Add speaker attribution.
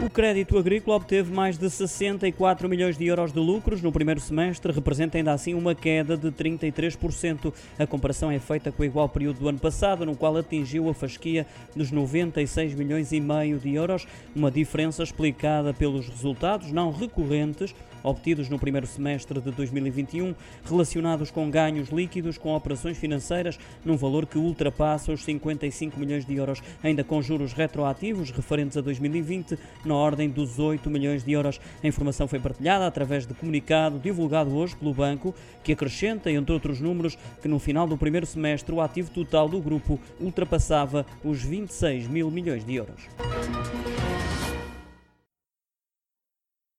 Speaker 1: O crédito agrícola obteve mais de 64 milhões de euros de lucros no primeiro semestre, representa ainda assim uma queda de 33%. A comparação é feita com o igual período do ano passado, no qual atingiu a fasquia dos 96 milhões e meio de euros, uma diferença explicada pelos resultados não recorrentes obtidos no primeiro semestre de 2021, relacionados com ganhos líquidos com operações financeiras num valor que ultrapassa os 55 milhões de euros, ainda com juros retroativos referentes a 2020 na ordem dos 8 milhões de euros. A informação foi partilhada através de comunicado divulgado hoje pelo banco, que acrescenta, entre outros números, que no final do primeiro semestre o ativo total do grupo ultrapassava os 26 mil milhões de euros.